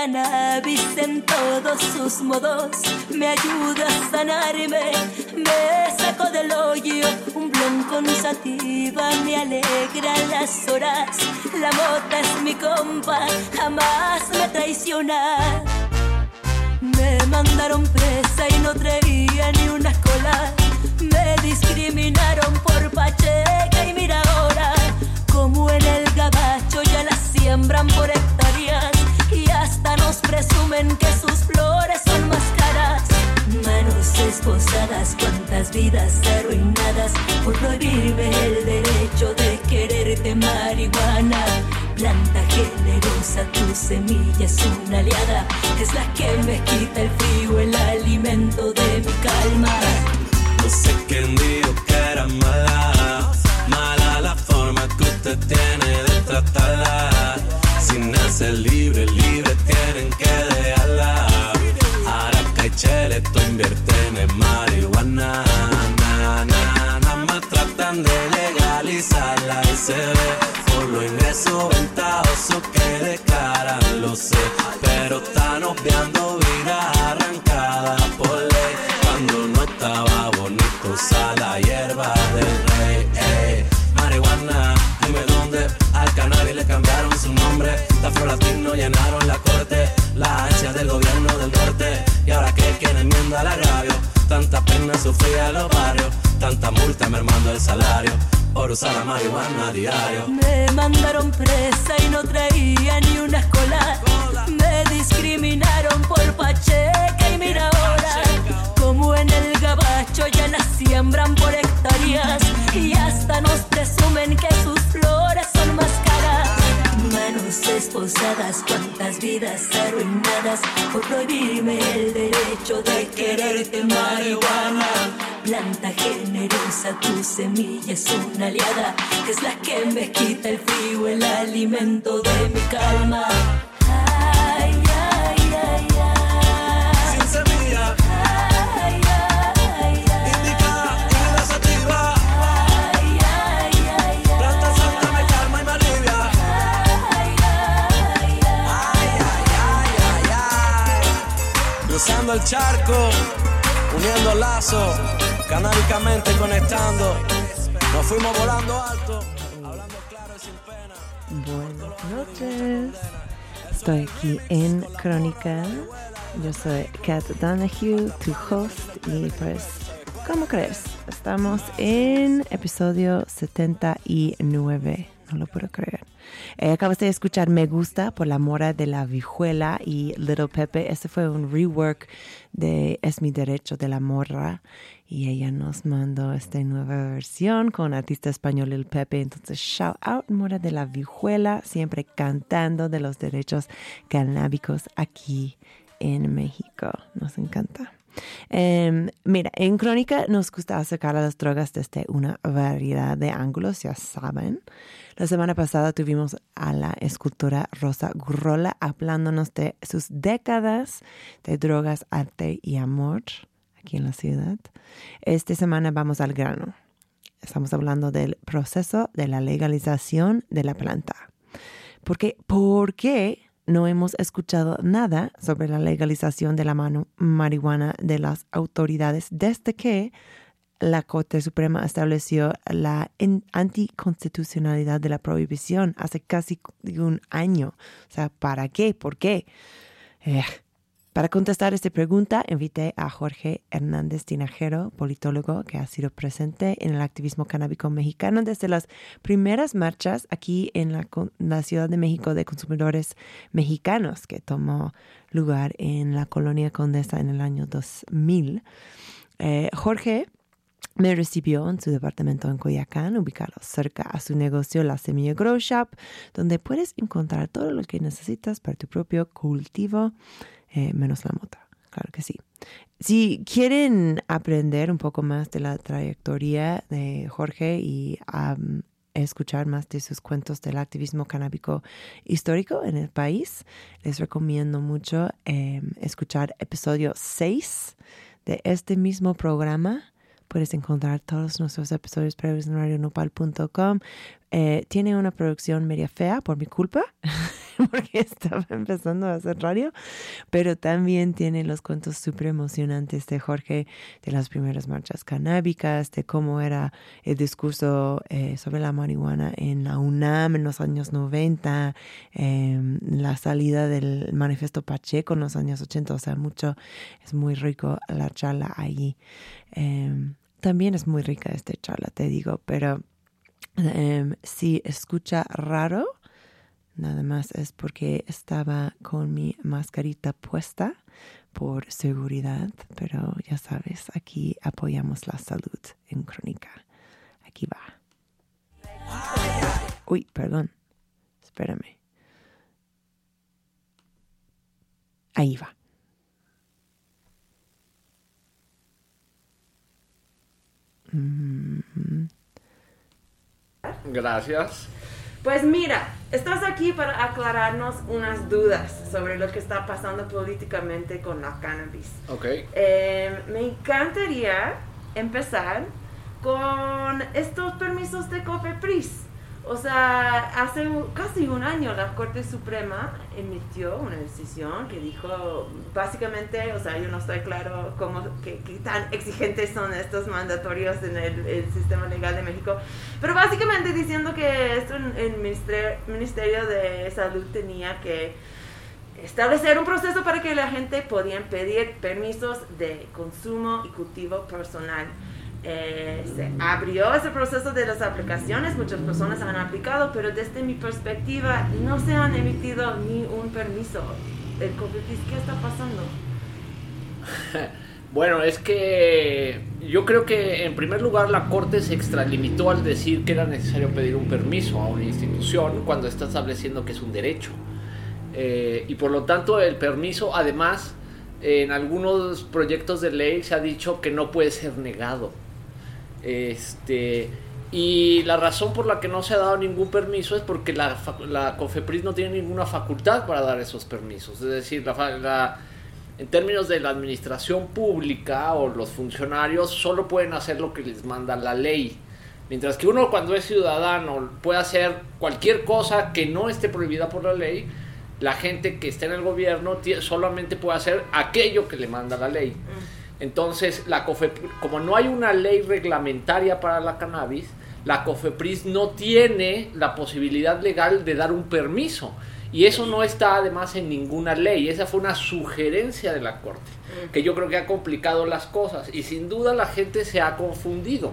cannabis en todos sus modos. Me ayuda a sanarme, me saco del hoyo. Un blon con sativa, me alegra las horas, la mota es mi compa, jamás me traiciona. Me mandaron presa y no traía ni una cola, me discriminaron por pacheca y mira ahora, como en el gabacho ya la siembran por hectáreas nos presumen que sus flores son más caras. Manos esposadas, cuántas vidas arruinadas por prohibirme el derecho de quererte marihuana. Planta generosa, tu semilla es una aliada, es la que me quita el frío, el alimento de mi calma. No sé quién dijo que era mala, mala la forma que usted tiene de tratarla. Si nace libre, libre tienen que dejarla. Ahora que hay chele, tú invierte en marihuana. Na, na, nada más tratan de legalizarla y se ve por lo ingreso ventajoso que declaran, lo sé. Pero están obviando vida arrancada por ley. Nombre. La flor latino llenaron la corte, la ansia del gobierno del norte. Y ahora que quien enmienda el agravio, tanta pena sufría los barrios, tanta multa mermando el salario. Por usar la marihuana a diario. Me mandaron presa y no traía ni una escolar. Me discriminaron por pacheca y mira ahora. Como en el gabacho ya la siembran por hectáreas. Y hasta nos presumen que sus Manos esposadas, cuántas vidas arruinadas por prohibirme el derecho de quererte marihuana. Planta generosa, tu semilla es una aliada, es la que me quita el frío, el alimento de mi calma. Cruzando el charco, uniendo lazos, canábicamente conectando. Nos fuimos volando alto, hablando claro y sin pena. Buenas noches. Estoy aquí en Crónica. Yo soy Kat Donahue, tu host, y pues, ¿cómo crees? Estamos en episodio 79. No lo puedo creer. Eh, de escuchar Me Gusta por la mora de la vijuela y Little Pepe. Este fue un rework de Es mi derecho de la morra. Y ella nos mandó esta nueva versión con artista español El Pepe. Entonces, shout out Mora de la Vijuela, siempre cantando de los derechos canábicos aquí en México. Nos encanta. Em, mira, en Crónica nos gusta acercar a las drogas desde una variedad de ángulos, ya saben. La semana pasada tuvimos a la escultora Rosa Gurrola hablándonos de sus décadas de drogas, arte y amor aquí en la ciudad. Esta semana vamos al grano. Estamos hablando del proceso de la legalización de la planta. Porque, ¿Por qué no hemos escuchado nada sobre la legalización de la mano- marihuana de las autoridades desde que la Corte Suprema estableció la anticonstitucionalidad de la prohibición hace casi un año? O sea, ¿para qué? ¿Por qué? Eh, para contestar esta pregunta, invité a Jorge Hernández Tinajero, politólogo que ha sido presente en el activismo canábico mexicano desde las primeras marchas aquí en la Ciudad de México de consumidores mexicanos que tomó lugar en la colonia Condesa en el año 2000. Eh, Jorge me recibió en su departamento en Coyacán, ubicado cerca a su negocio La Semilla Grow Shop, donde puedes encontrar todo lo que necesitas para tu propio cultivo, eh, menos la mota, claro que sí. Si quieren aprender un poco más de la trayectoria de Jorge y escuchar más de sus cuentos del activismo canábico histórico en el país, les recomiendo mucho em, escuchar episodio 6 de este mismo programa. Puedes encontrar todos nuestros episodios previos en radionopal.com. Eh, tiene una producción media fea por mi culpa, porque estaba empezando a hacer radio, pero también tiene los cuentos súper emocionantes de Jorge, de las primeras marchas canábicas, de cómo era el discurso eh, sobre la marihuana en la UNAM en los años 90, em, la salida del manifiesto Pacheco en los años 80, o sea, mucho, es muy rico la charla allí. Em, también es muy rica esta charla, te digo, pero Em, si escucha raro, nada más es porque estaba con mi mascarita puesta por seguridad, pero ya sabes, aquí apoyamos la salud en crónica. Aquí va. Uy, perdón. Espérame. Ahí va. Mm Gracias. Pues mira, estás aquí para aclararnos unas dudas sobre lo que está pasando políticamente con la cannabis. Ok. Eh, me encantaría empezar con estos permisos de COFEPRIS. O sea, hace casi un año la Corte Suprema emitió una decisión que dijo, básicamente, o sea, yo no estoy claro cómo, qué, tan exigentes son estos mandatorios en el, sistema legal de México, pero básicamente diciendo que esto, el ministerio de Salud tenía que establecer un proceso para que la gente podía pedir permisos de consumo y cultivo personal. Eh, se abrió ese proceso de las aplicaciones, muchas personas han aplicado, pero desde mi perspectiva no se han emitido ni un permiso. El ¿qué está pasando? Bueno, es que yo creo que en primer lugar la Corte se extralimitó al decir que era necesario pedir un permiso a una institución cuando está estableciendo que es un derecho. Eh, y por lo tanto el permiso, además, en algunos proyectos de ley se ha dicho que no puede ser negado. Este, y la razón por la que no se ha dado ningún permiso es porque la, la COFEPRIS no tiene ninguna facultad para dar esos permisos. Es decir, en términos de la administración pública o los funcionarios solo pueden hacer lo que les manda la ley. Mientras que uno cuando es ciudadano puede hacer cualquier cosa que no esté prohibida por la ley, la gente que está en el gobierno solamente puede hacer aquello que le manda la ley. Mm. Entonces, la como no hay una ley reglamentaria para la cannabis, la COFEPRIS no tiene la posibilidad legal de dar un permiso. Y eso no está además en ninguna ley. Esa fue una sugerencia de la Corte, que yo creo que ha complicado las cosas. Y sin duda la gente se ha confundido,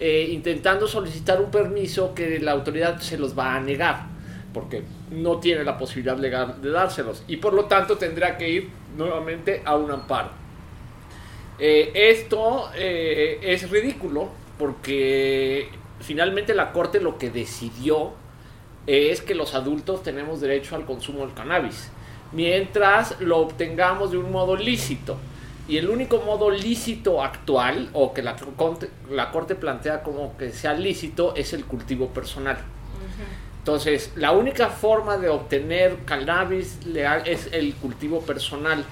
eh, intentando solicitar un permiso que la autoridad se los va a negar, porque no tiene la posibilidad legal de dárselos. Y por lo tanto tendrá que ir nuevamente a un amparo. Eh, esto eh, es ridículo porque finalmente la Corte lo que decidió es que los adultos tenemos derecho al consumo del cannabis, mientras lo obtengamos de un modo lícito. Y el único modo lícito actual, o que la, la Corte plantea como que sea lícito, es el cultivo personal. Entonces, la única forma de obtener cannabis legal es el cultivo personal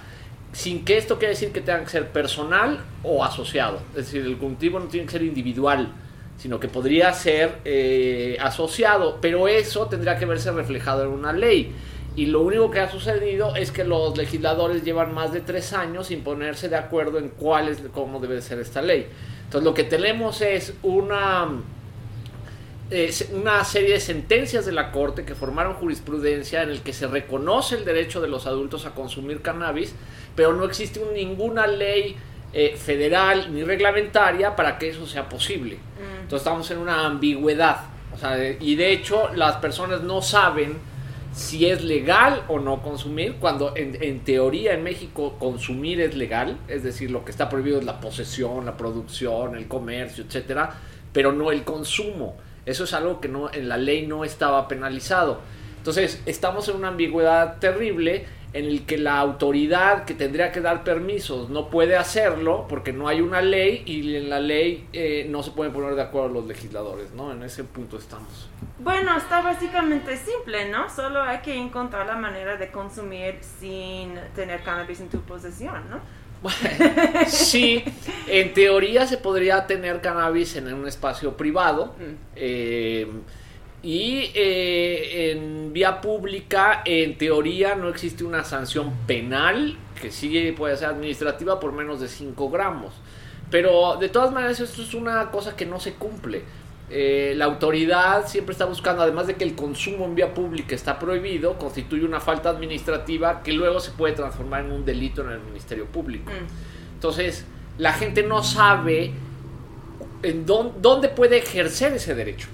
sin que esto quiera decir que tenga que ser personal o asociado. Es decir, el cultivo no tiene que ser individual, sino que podría ser eh, asociado, pero eso tendría que verse reflejado en una ley. Y lo único que ha sucedido es que los legisladores llevan más de tres años sin ponerse de acuerdo en cuál es, cómo debe ser esta ley. Entonces lo que tenemos es una, una serie de sentencias de la Corte que formaron jurisprudencia en el que se reconoce el derecho de los adultos a consumir cannabis, pero no existe ninguna ley eh, federal ni reglamentaria para que eso sea posible. Mm. Entonces estamos en una ambigüedad. y de hecho las personas no saben si es legal o no consumir, cuando en, teoría en México consumir es legal, es decir, lo que está prohibido es la posesión, la producción, el comercio, etcétera, pero no el consumo. Eso es algo que no, en la ley no estaba penalizado. Entonces, estamos en una ambigüedad terrible en el que la autoridad que tendría que dar permisos no puede hacerlo porque no hay una ley y en la ley eh, no se pueden poner de acuerdo los legisladores, ¿no? En ese punto estamos. Bueno, está básicamente simple, ¿no? Solo hay que encontrar la manera de consumir sin tener cannabis en tu posesión, ¿no? Sí, en teoría se podría tener cannabis en un espacio privado. Mm. Eh, Y eh, en vía pública, en teoría, no existe una sanción penal, que sí puede ser administrativa por menos de 5 gramos. Pero de todas maneras, esto es una cosa que no se cumple. Eh, la autoridad siempre está buscando, además de que el consumo en vía pública está prohibido, constituye una falta administrativa que luego se puede transformar en un delito en el Ministerio Público. Mm. Entonces, la gente no sabe en dónde, dónde puede ejercer ese derecho.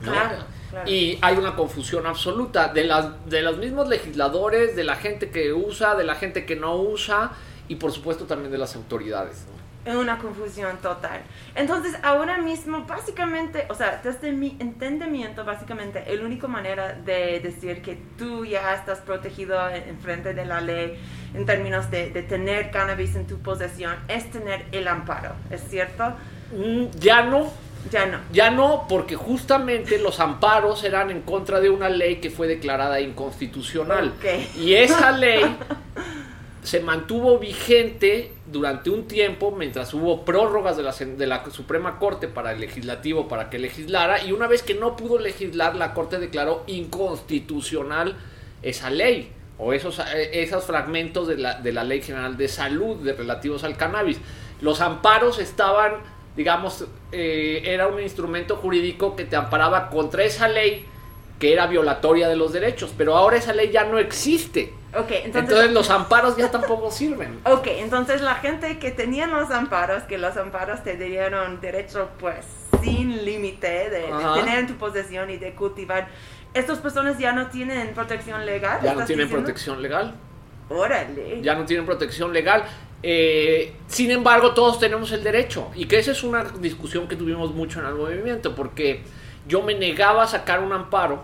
Claro, claro. Y hay una confusión absoluta de, las, de los mismos legisladores, de la gente que usa, de la gente que no usa y por supuesto también de las autoridades. ¿no? Es una confusión total. Entonces, ahora mismo, básicamente, o sea, desde mi entendimiento, básicamente, la única manera de decir que tú ya estás protegido en, en frente de la ley en términos de, de tener cannabis en tu posesión es tener el amparo, ¿es cierto? Mm, Ya no, Ya no. ya no, porque justamente los amparos eran en contra de una ley que fue declarada inconstitucional. Ok. Y esa ley se mantuvo vigente durante un tiempo mientras hubo prórrogas de la, de la Suprema Corte para el legislativo para que legislara y una vez que no pudo legislar la Corte declaró inconstitucional esa ley o esos, eh, esos fragmentos de la, de la Ley General de Salud de relativos al cannabis. Los amparos estaban, digamos, eh, era un instrumento jurídico que te amparaba contra esa ley que era violatoria de los derechos, pero ahora esa ley ya no existe. Ok, entonces... Entonces los amparos ya tampoco sirven. Ok, entonces la gente que tenía los amparos, que los amparos te dieron derecho pues sin límite de, tener en tu posesión y de cultivar, ¿estas personas ya no tienen protección legal? Ya no ¿Estás tienen diciendo? protección legal. Órale. Ya no tienen protección legal. Eh, sin embargo, todos tenemos el derecho. Y que esa es una discusión que tuvimos mucho en el movimiento, porque yo me negaba a sacar un amparo,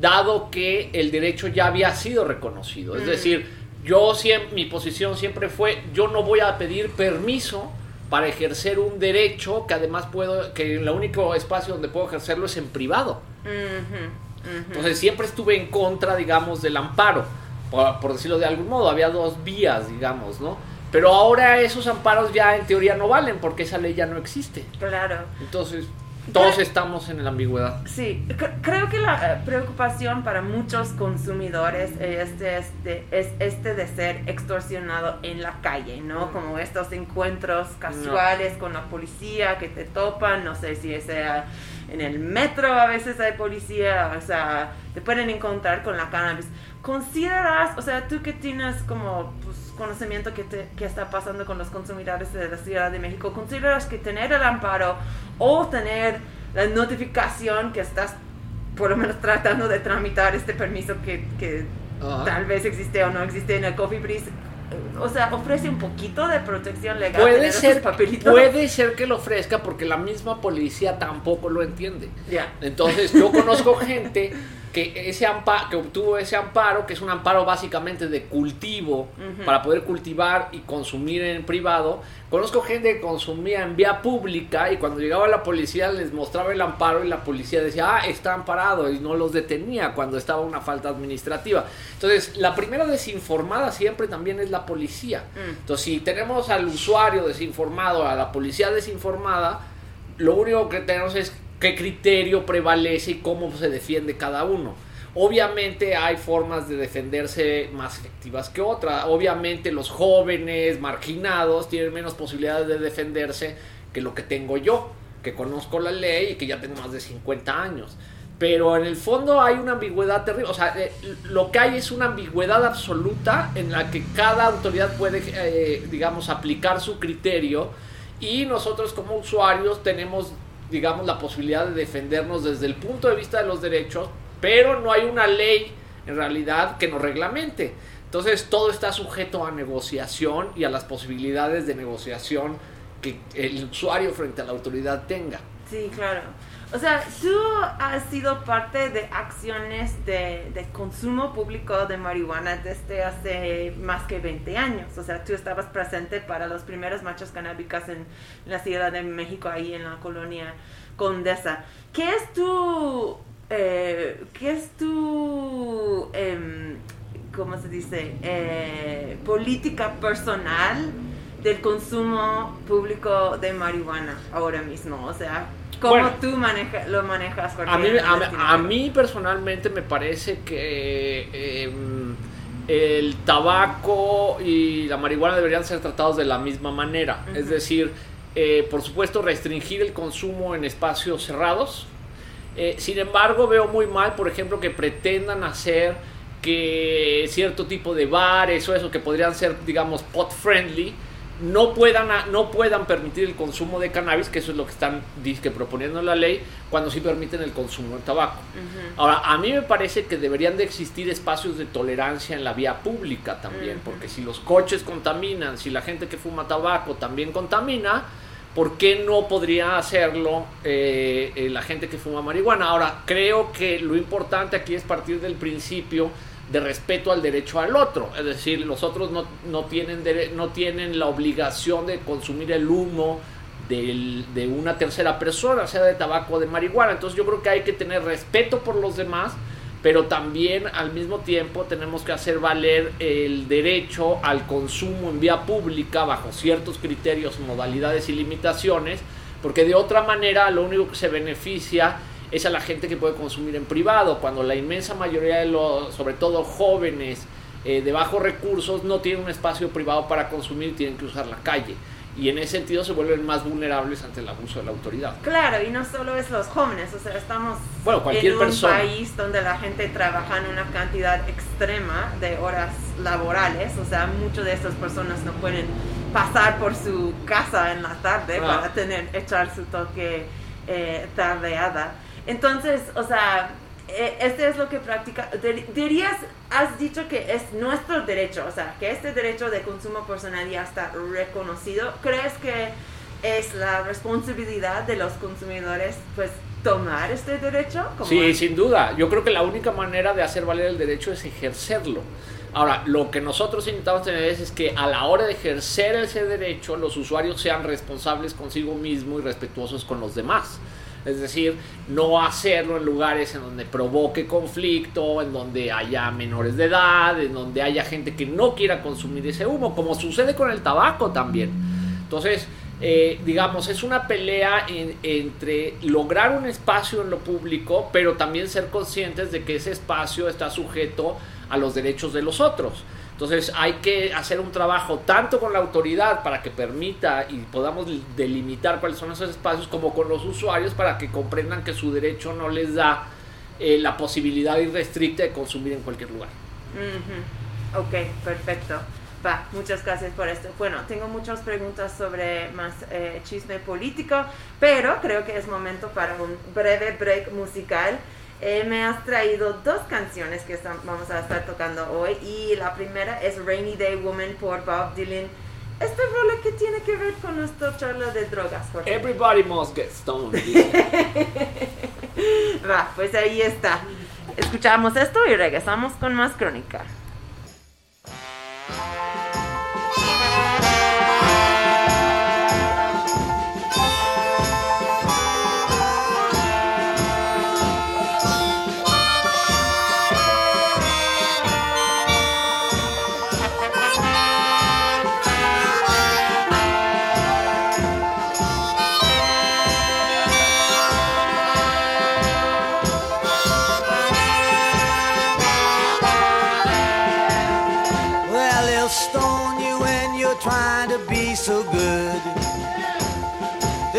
dado que el derecho ya había sido reconocido. Es Mm. decir, yo siempre, mi posición siempre fue, yo no voy a pedir permiso para ejercer un derecho que además puedo, que el único espacio donde puedo ejercerlo es en privado. Ujú. Entonces siempre estuve en contra, digamos, del amparo, por, por decirlo de algún modo. Había dos vías, digamos, ¿no? Pero ahora esos amparos ya en teoría no valen porque esa ley ya no existe. Claro. Entonces todos estamos en la ambigüedad. Sí, cre- creo que la eh, preocupación para muchos consumidores es este, es este de ser extorsionado en la calle, ¿no? Como estos encuentros casuales con la policía que te topan, no sé si sea en el metro a veces hay policía, o sea, te pueden encontrar con la cannabis. ¿Consideras, o sea, tú que tienes como pues, conocimiento que, te- que está pasando con los consumidores de la Ciudad de México, ¿consideras que tener el amparo o tener la notificación que estás por lo menos tratando de tramitar este permiso que, tal vez existe o no existe en el Coffee Breeze, o sea, ofrece un poquito de protección legal. Puede ser, puede ser que lo ofrezca porque la misma policía tampoco lo entiende. Ya. Entonces yo conozco gente que ese ampa- que obtuvo ese amparo, que es un amparo básicamente de cultivo para poder cultivar y consumir en privado. Conozco gente que consumía en vía pública y cuando llegaba la policía les mostraba el amparo y la policía decía, ah, está amparado y no los detenía cuando estaba una falta administrativa. Entonces, la primera desinformada siempre también es la policía. Mm. Entonces, si tenemos al usuario desinformado, a la policía desinformada, lo único que tenemos es qué criterio prevalece y cómo se defiende cada uno. Obviamente hay formas de defenderse más efectivas que otras. Obviamente los jóvenes marginados tienen menos posibilidades de defenderse que lo que tengo yo, que conozco la ley y que ya tengo más de 50 años. Pero en el fondo hay una ambigüedad terrible. O sea, eh, lo que hay es una ambigüedad absoluta en la que cada autoridad puede, eh, digamos, aplicar su criterio y nosotros como usuarios tenemos, digamos, la posibilidad de defendernos desde el punto de vista de los derechos, pero no hay una ley en realidad que nos reglamente. Entonces todo está sujeto a negociación y a las posibilidades de negociación que el usuario frente a la autoridad tenga. Sí, claro. O sea, tú has sido parte de acciones de, consumo público de marihuana desde hace más que 20 años. O sea, tú estabas presente para los primeros machos canábicas en la Ciudad de México, ahí en la colonia Condesa. ¿Qué es tu... eh, ¿Qué es tu... em, ¿Cómo se dice? Eh, política personal del consumo público de marihuana ahora mismo? O sea, ¿cómo Bueno. tú maneja, lo manejas? Jorge, A mí, a, mí personalmente me parece que em, el tabaco y la marihuana deberían ser tratados de la misma manera. Es decir, eh, por supuesto, restringir el consumo en espacios cerrados. Eh, sin embargo, veo muy mal, por ejemplo, que pretendan hacer que cierto tipo de bares o eso que podrían ser, digamos, pot friendly, no puedan, no puedan permitir el consumo de cannabis, que eso es lo que están dizque, proponiendo en la ley, cuando sí permiten el consumo de tabaco. Ahora, a mí me parece que deberían de existir espacios de tolerancia en la vía pública también, porque si los coches contaminan, si la gente que fuma tabaco también contamina, ¿por qué no podría hacerlo eh, eh, la gente que fuma marihuana? Ahora, creo que lo importante aquí es partir del principio de respeto al derecho al otro. Es decir, los otros no, no tienen, no tienen la obligación de consumir el humo de una tercera persona, sea de tabaco o de marihuana. Entonces yo creo que hay que tener respeto por los demás, pero también al mismo tiempo tenemos que hacer valer el derecho al consumo en vía pública bajo ciertos criterios, modalidades y limitaciones, porque de otra manera lo único que se beneficia es a la gente que puede consumir en privado, cuando la inmensa mayoría de los, sobre todo jóvenes eh, de bajos recursos, no tienen un espacio privado para consumir y tienen que usar la calle. Y en ese sentido se vuelven más vulnerables ante el abuso de la autoridad. Claro, y no solo es los jóvenes, o sea, estamos Bueno, cualquier en un persona. país donde la gente trabaja en una cantidad extrema de horas laborales, o sea, muchas de estas personas no pueden pasar por su casa en la tarde Ah. para tener, echar su toque eh, tardeada. Entonces, o sea, eh, este es lo que practica. dir- Dirías, has dicho que es nuestro derecho, o sea, que este derecho de consumo personal ya está reconocido. ¿Crees que es la responsabilidad de los consumidores, pues, tomar este derecho? Como Sí, es- sin duda. Yo creo que la única manera de hacer valer el derecho es ejercerlo. Ahora, lo que nosotros intentamos tener es, es que a la hora de ejercer ese derecho, los usuarios sean responsables consigo mismo y respetuosos con los demás. Es decir, no hacerlo en lugares en donde provoque conflicto, en donde haya menores de edad, en donde haya gente que no quiera consumir ese humo, como sucede con el tabaco también. Entonces, eh, digamos, es una pelea en- entre lograr un espacio en lo público, pero también ser conscientes de que ese espacio está sujeto a los derechos de los otros. Entonces hay que hacer un trabajo tanto con la autoridad para que permita y podamos delimitar cuáles son esos espacios, como con los usuarios para que comprendan que su derecho no les da eh, la posibilidad irrestricta de consumir en cualquier lugar. Ujú. Ok, perfecto. Va, muchas gracias por esto. Bueno, tengo muchas preguntas sobre más eh, chisme político, pero creo que es momento para un breve break musical. Eh, me has traído dos canciones que están- vamos a estar tocando hoy y la primera es Rainy Day Woman por Bob Dylan. Esta rola que tiene que ver con nuestra charla de drogas, Jorge. Everybody must get stoned. Va, pues ahí está. Escuchamos esto y regresamos con más crónica.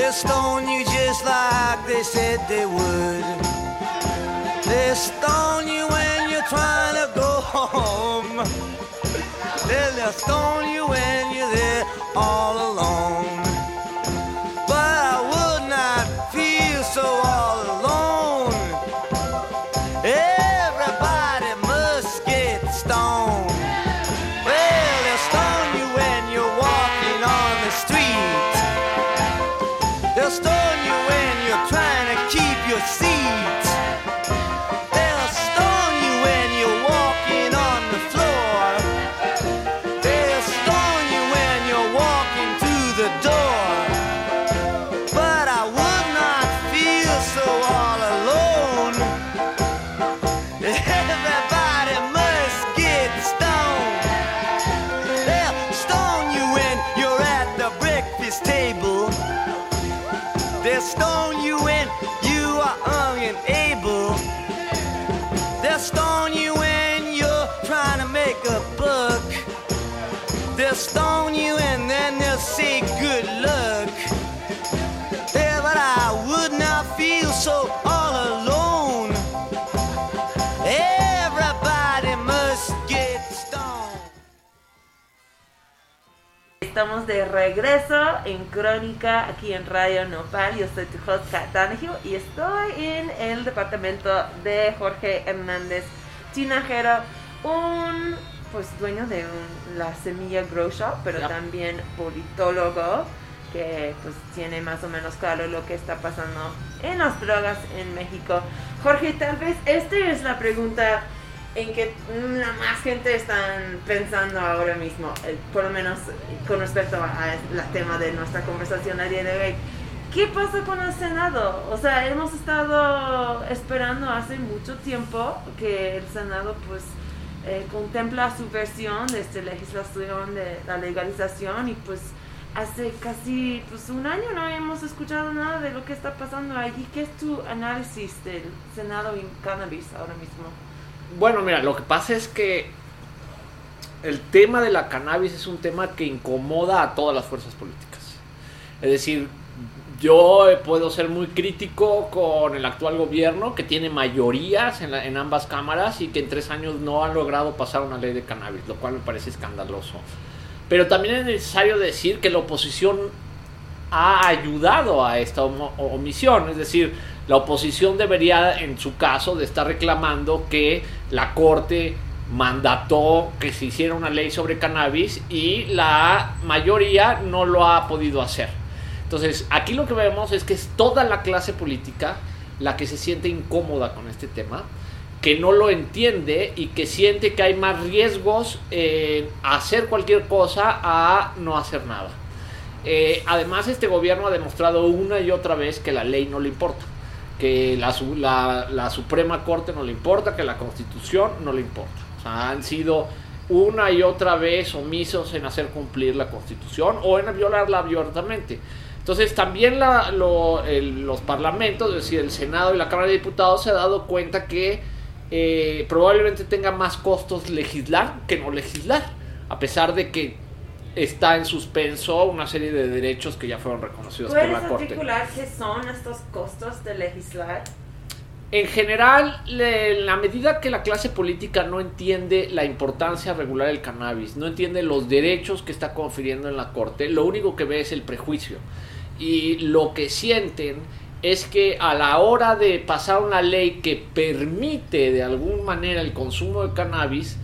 They'll stone you just like they said they would. They'll stone you when you're trying to go home. They'll stone you when you're there all alone. this table. There's stone. Estamos de regreso en Crónica aquí en Radio Nopal. Yo soy tu host Kat Donahue y estoy en el departamento de Jorge Hernández Tinajero, un pues dueño de un- la Semilla Grow Shop, pero también politólogo que pues tiene más o menos claro lo que está pasando en las drogas en México. Jorge, tal vez esta es la pregunta en que la más gente están pensando ahora mismo, eh, por lo menos con respecto al tema de nuestra conversación a día de hoy. ¿Qué pasa con el Senado? O sea, hemos estado esperando hace mucho tiempo que el Senado pues eh, contempla su versión de esta legislación de la legalización y pues hace casi pues un año no hemos escuchado nada de lo que está pasando allí. ¿Qué es tu análisis del Senado y cannabis ahora mismo? Bueno, mira, lo que pasa es que el tema de la cannabis es un tema que incomoda a todas las fuerzas políticas. Es decir, yo puedo ser muy crítico con el actual gobierno que tiene mayorías en, ambas cámaras y que en tres años no ha logrado pasar una ley de cannabis, lo cual me parece escandaloso. Pero también es necesario decir que la oposición ha ayudado a esta omisión. Es decir, la oposición debería, en su caso, de estar reclamando que la Corte mandató que se hiciera una ley sobre cannabis y la mayoría no lo ha podido hacer. Entonces, aquí lo que vemos es que es toda la clase política la que se siente incómoda con este tema, que no lo entiende y que siente que hay más riesgos en hacer cualquier cosa a no hacer nada. Eh, además, este gobierno ha demostrado una y otra vez que la ley no le importa, que la, la- Suprema Corte no le importa, que la Constitución no le importa. O sea, han sido una y otra vez omisos en hacer cumplir la Constitución o en violarla abiertamente. Entonces, también lo- los parlamentos, es decir, el Senado y la Cámara de Diputados, se ha dado cuenta que eh, probablemente tenga más costos legislar que no legislar, a pesar de que está en suspenso una serie de derechos que ya fueron reconocidos por ¿Puedes la Corte. articular qué son estos costos de legislar? En general, le- en la medida que la clase política no entiende la importancia de regular el cannabis, no entiende los derechos que está confiriendo en la Corte, lo único que ve es el prejuicio. Y lo que sienten es que a la hora de pasar una ley que permite de alguna manera el consumo de cannabis,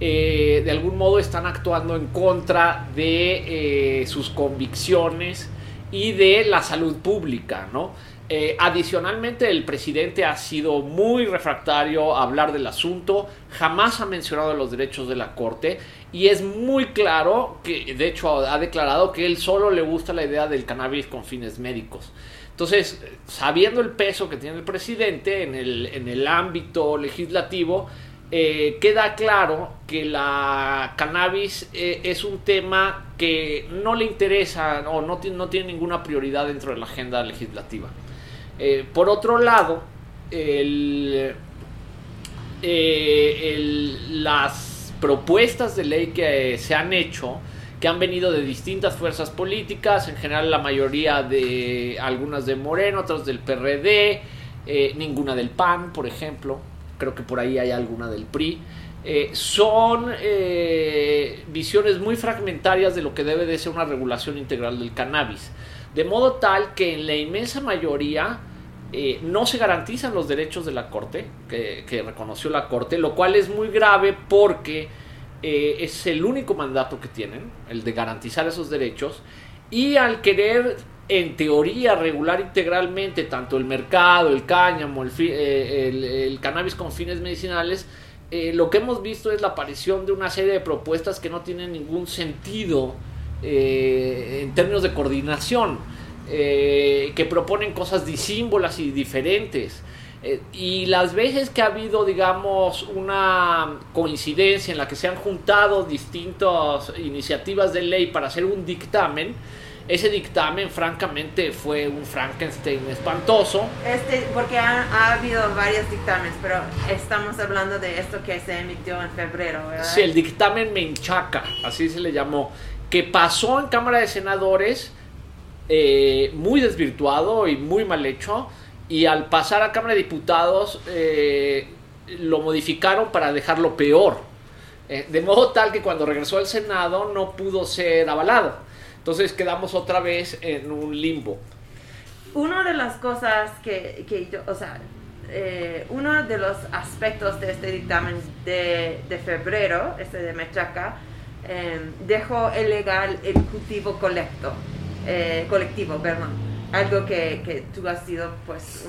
eh, de algún modo están actuando en contra de eh, sus convicciones y de la salud pública, ¿no? Eh, adicionalmente, el presidente ha sido muy refractario a hablar del asunto, jamás ha mencionado los derechos de la Corte y es muy claro que, de hecho, ha declarado que él solo le gusta la idea del cannabis con fines médicos. Entonces, sabiendo el peso que tiene el presidente en el, en el ámbito legislativo, eh, queda claro que la cannabis eh, es un tema que no le interesa o no, ti- no tiene ninguna prioridad dentro de la agenda legislativa. Eh, por otro lado, eh, las propuestas de ley que se han hecho, que han venido de distintas fuerzas políticas, en general la mayoría de algunas de Moreno, otras del PRD, ninguna del PAN, por ejemplo, creo que por ahí hay alguna del PRI, eh, son eh, visiones muy fragmentarias de lo que debe de ser una regulación integral del cannabis. De modo tal que en la inmensa mayoría eh, no se garantizan los derechos de la Corte, que, reconoció la Corte, lo cual es muy grave porque es el único mandato que tienen, el de garantizar esos derechos, y al querer en teoría regular integralmente tanto el mercado, el cáñamo, el, eh, cannabis con fines medicinales, eh, lo que hemos visto es la aparición de una serie de propuestas que no tienen ningún sentido eh, en términos de coordinación, que proponen cosas disímbolas y diferentes. Y las veces que ha habido, digamos, una coincidencia en la que se han juntado distintas iniciativas de ley para hacer un dictamen, Ese dictamen, francamente, fue un Frankenstein espantoso. Este, porque ha, ha habido varios dictámenes, pero estamos hablando de esto que se emitió en febrero, ¿verdad? Sí, el dictamen Menchaca, así se le llamó, que pasó en Cámara de Senadores eh, muy desvirtuado y muy mal hecho, y al pasar a Cámara de Diputados eh, lo modificaron para dejarlo peor. Eh, de modo tal que cuando regresó al Senado no pudo ser avalado. Entonces quedamos otra vez en un limbo. Una de las cosas que, que yo, o sea, eh, uno de los aspectos de este dictamen de, de febrero, este de Mechaca, eh, dejó ilegal el cultivo colecto, eh, colectivo, perdón. Algo que, que tú has sido pues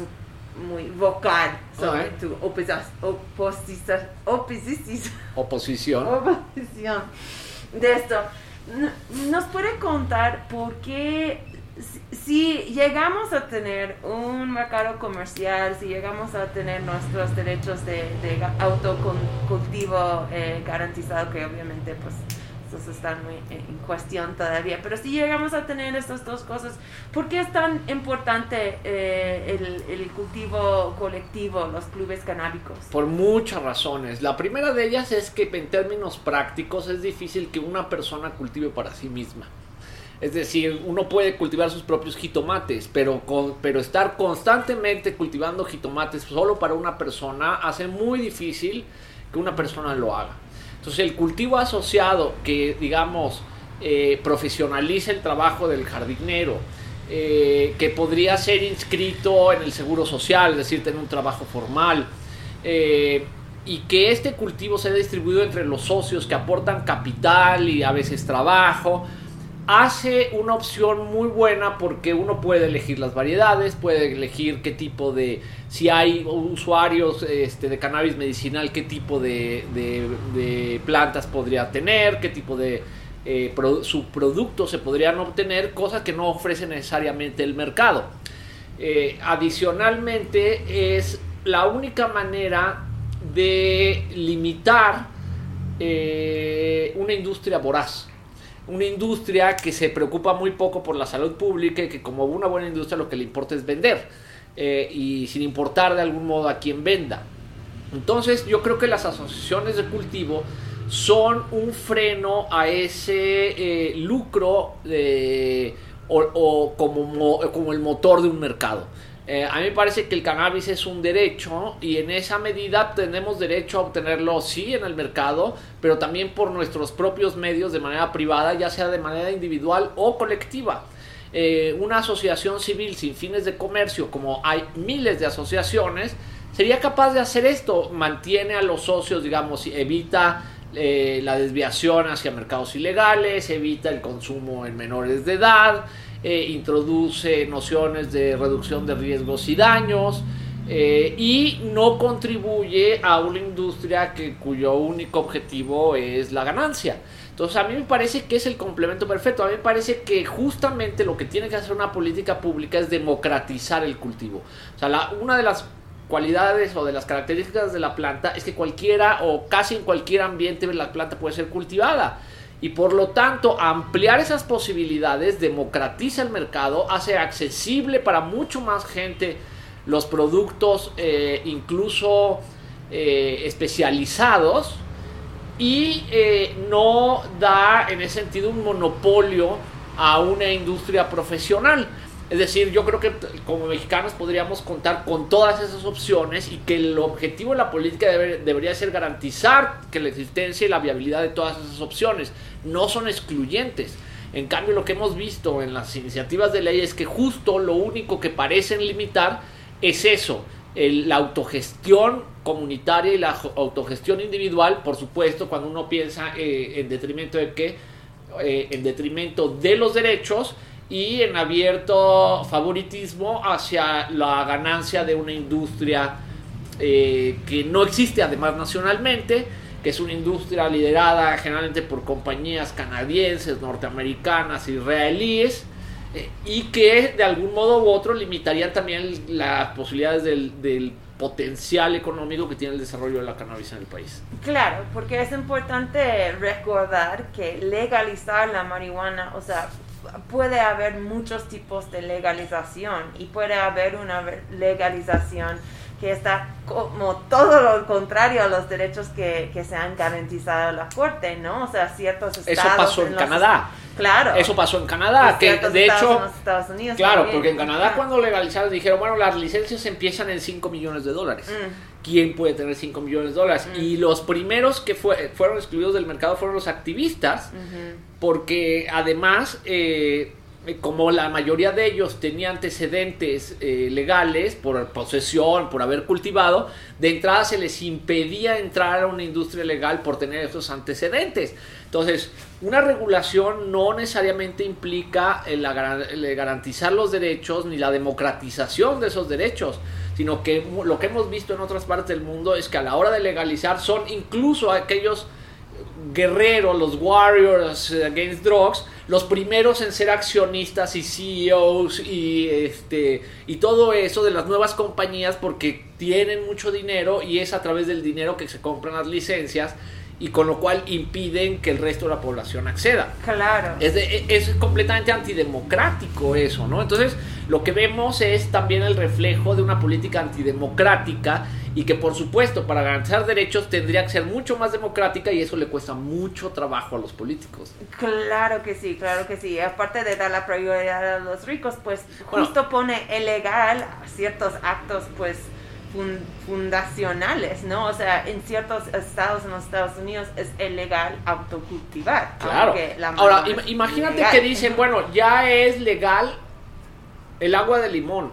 muy vocal sobre Ajá. tu opisa- oposición, oposición, Oposición. oposición de esto. ¿Nos puede contar por qué si- llegamos a tener un mercado comercial, si llegamos a tener nuestros derechos de, de autocultivo eh, garantizado, que obviamente pues estos están muy en cuestión todavía, pero si llegamos a tener estas dos cosas, ¿por qué es tan importante eh, el, el cultivo colectivo, los clubes canábicos? Por muchas razones. La primera de ellas es que en términos prácticos es difícil que una persona cultive para sí misma. Es decir, uno puede cultivar sus propios jitomates, pero, con- pero estar constantemente cultivando jitomates solo para una persona hace muy difícil que una persona lo haga. Entonces el cultivo asociado que, digamos, eh, profesionaliza el trabajo del jardinero, eh, que podría ser inscrito en el seguro social, es decir, tener un trabajo formal, eh, y que este cultivo sea distribuido entre los socios que aportan capital y a veces trabajo, hace una opción muy buena porque uno puede elegir las variedades, puede elegir qué tipo de, si hay usuarios este, de cannabis medicinal, qué tipo de, plantas podría tener, qué tipo de eh, pro- subproductos se podrían obtener, cosas que no ofrece necesariamente el mercado. Eh, adicionalmente es la única manera de limitar eh, una industria voraz. Una industria que se preocupa muy poco por la salud pública y que como una buena industria lo que le importa es vender. eh, y sin importar de algún modo a quién venda. Entonces yo creo que las asociaciones de cultivo son un freno a ese eh, lucro o, o como, mo- como el motor de un mercado. Eh, a mí me parece que el cannabis es un derecho y en esa medida tenemos derecho a obtenerlo sí en el mercado, pero también por nuestros propios medios de manera privada, ya sea de manera individual o colectiva. Eh, una asociación civil sin fines de comercio, como hay miles de asociaciones, sería capaz de hacer esto, mantiene a los socios, digamos, evita eh, la desviación hacia mercados ilegales, evita el consumo en menores de edad, eh, introduce nociones de reducción de riesgos y daños eh, y no contribuye a una industria que, cuyo único objetivo es la ganancia. Entonces a mí me parece que es el complemento perfecto. A mí me parece que justamente lo que tiene que hacer una política pública es democratizar el cultivo. O sea, una de las cualidades o de las características de la planta es que cualquiera o casi en cualquier ambiente la planta puede ser cultivada. Y por lo tanto, ampliar esas posibilidades democratiza el mercado, hace accesible para mucho más gente los productos, eh, incluso eh, especializados, y eh, no da en ese sentido un monopolio a una industria profesional. Es decir, yo creo que como mexicanos podríamos contar con todas esas opciones y que el objetivo de la política debe- debería ser garantizar que la existencia y la viabilidad de todas esas opciones no son excluyentes. En cambio, lo que hemos visto en las iniciativas de ley es que justo lo único que parecen limitar es eso, la autogestión comunitaria y la autogestión individual, por supuesto, cuando uno piensa eh, en detrimento de qué, Eh, en detrimento de los derechos y en abierto favoritismo hacia la ganancia de una industria eh, que no existe además nacionalmente, que es una industria liderada generalmente por compañías canadienses, norteamericanas, israelíes, eh, y que de algún modo u otro limitarían también las posibilidades del, del potencial económico que tiene el desarrollo de la cannabis en el país. Claro, porque es importante recordar que legalizar la marihuana, o sea, puede haber muchos tipos de legalización y puede haber una legalización que está como todo lo contrario a los derechos que, que se han garantizado a la Corte, ¿no? O sea, ciertos estados... Eso pasó en, Canadá. Claro. Eso pasó en Canadá, que de hecho... Estados Unidos claro, porque en Canadá cuando legalizaron dijeron, bueno, las licencias empiezan en 5 millones de dólares. Mm. ¿Quién puede tener 5 millones de dólares? Mm. Y los primeros que fue, fueron excluidos del mercado fueron los activistas, porque además... Eh, como la mayoría de ellos tenía antecedentes eh, legales por posesión, por haber cultivado, de entrada se les impedía entrar a una industria legal por tener esos antecedentes. Entonces, una regulación no necesariamente implica el, garantizar los derechos ni la democratización de esos derechos, sino que lo que hemos visto en otras partes del mundo es que a la hora de legalizar son incluso aquellos guerreros, los warriors against drugs, los primeros en ser accionistas y CEOs y este y todo eso de las nuevas compañías porque tienen mucho dinero y es a través del dinero que se compran las licencias y con lo cual impiden que el resto de la población acceda. Claro. Es, es completamente antidemocrático eso, ¿no? Entonces, lo que vemos es también el reflejo de una política antidemocrática y que por supuesto para garantizar derechos tendría que ser mucho más democrática y eso le cuesta mucho trabajo a los políticos. Claro que sí, claro que sí. Aparte de dar la prioridad a los ricos, pues justo pone ilegal ciertos actos pues fundacionales, ¿no? O sea, en ciertos estados en los Estados Unidos es ilegal autocultivar. Claro. Ahora, imagínate que dicen, bueno, ya es legal el agua de limón.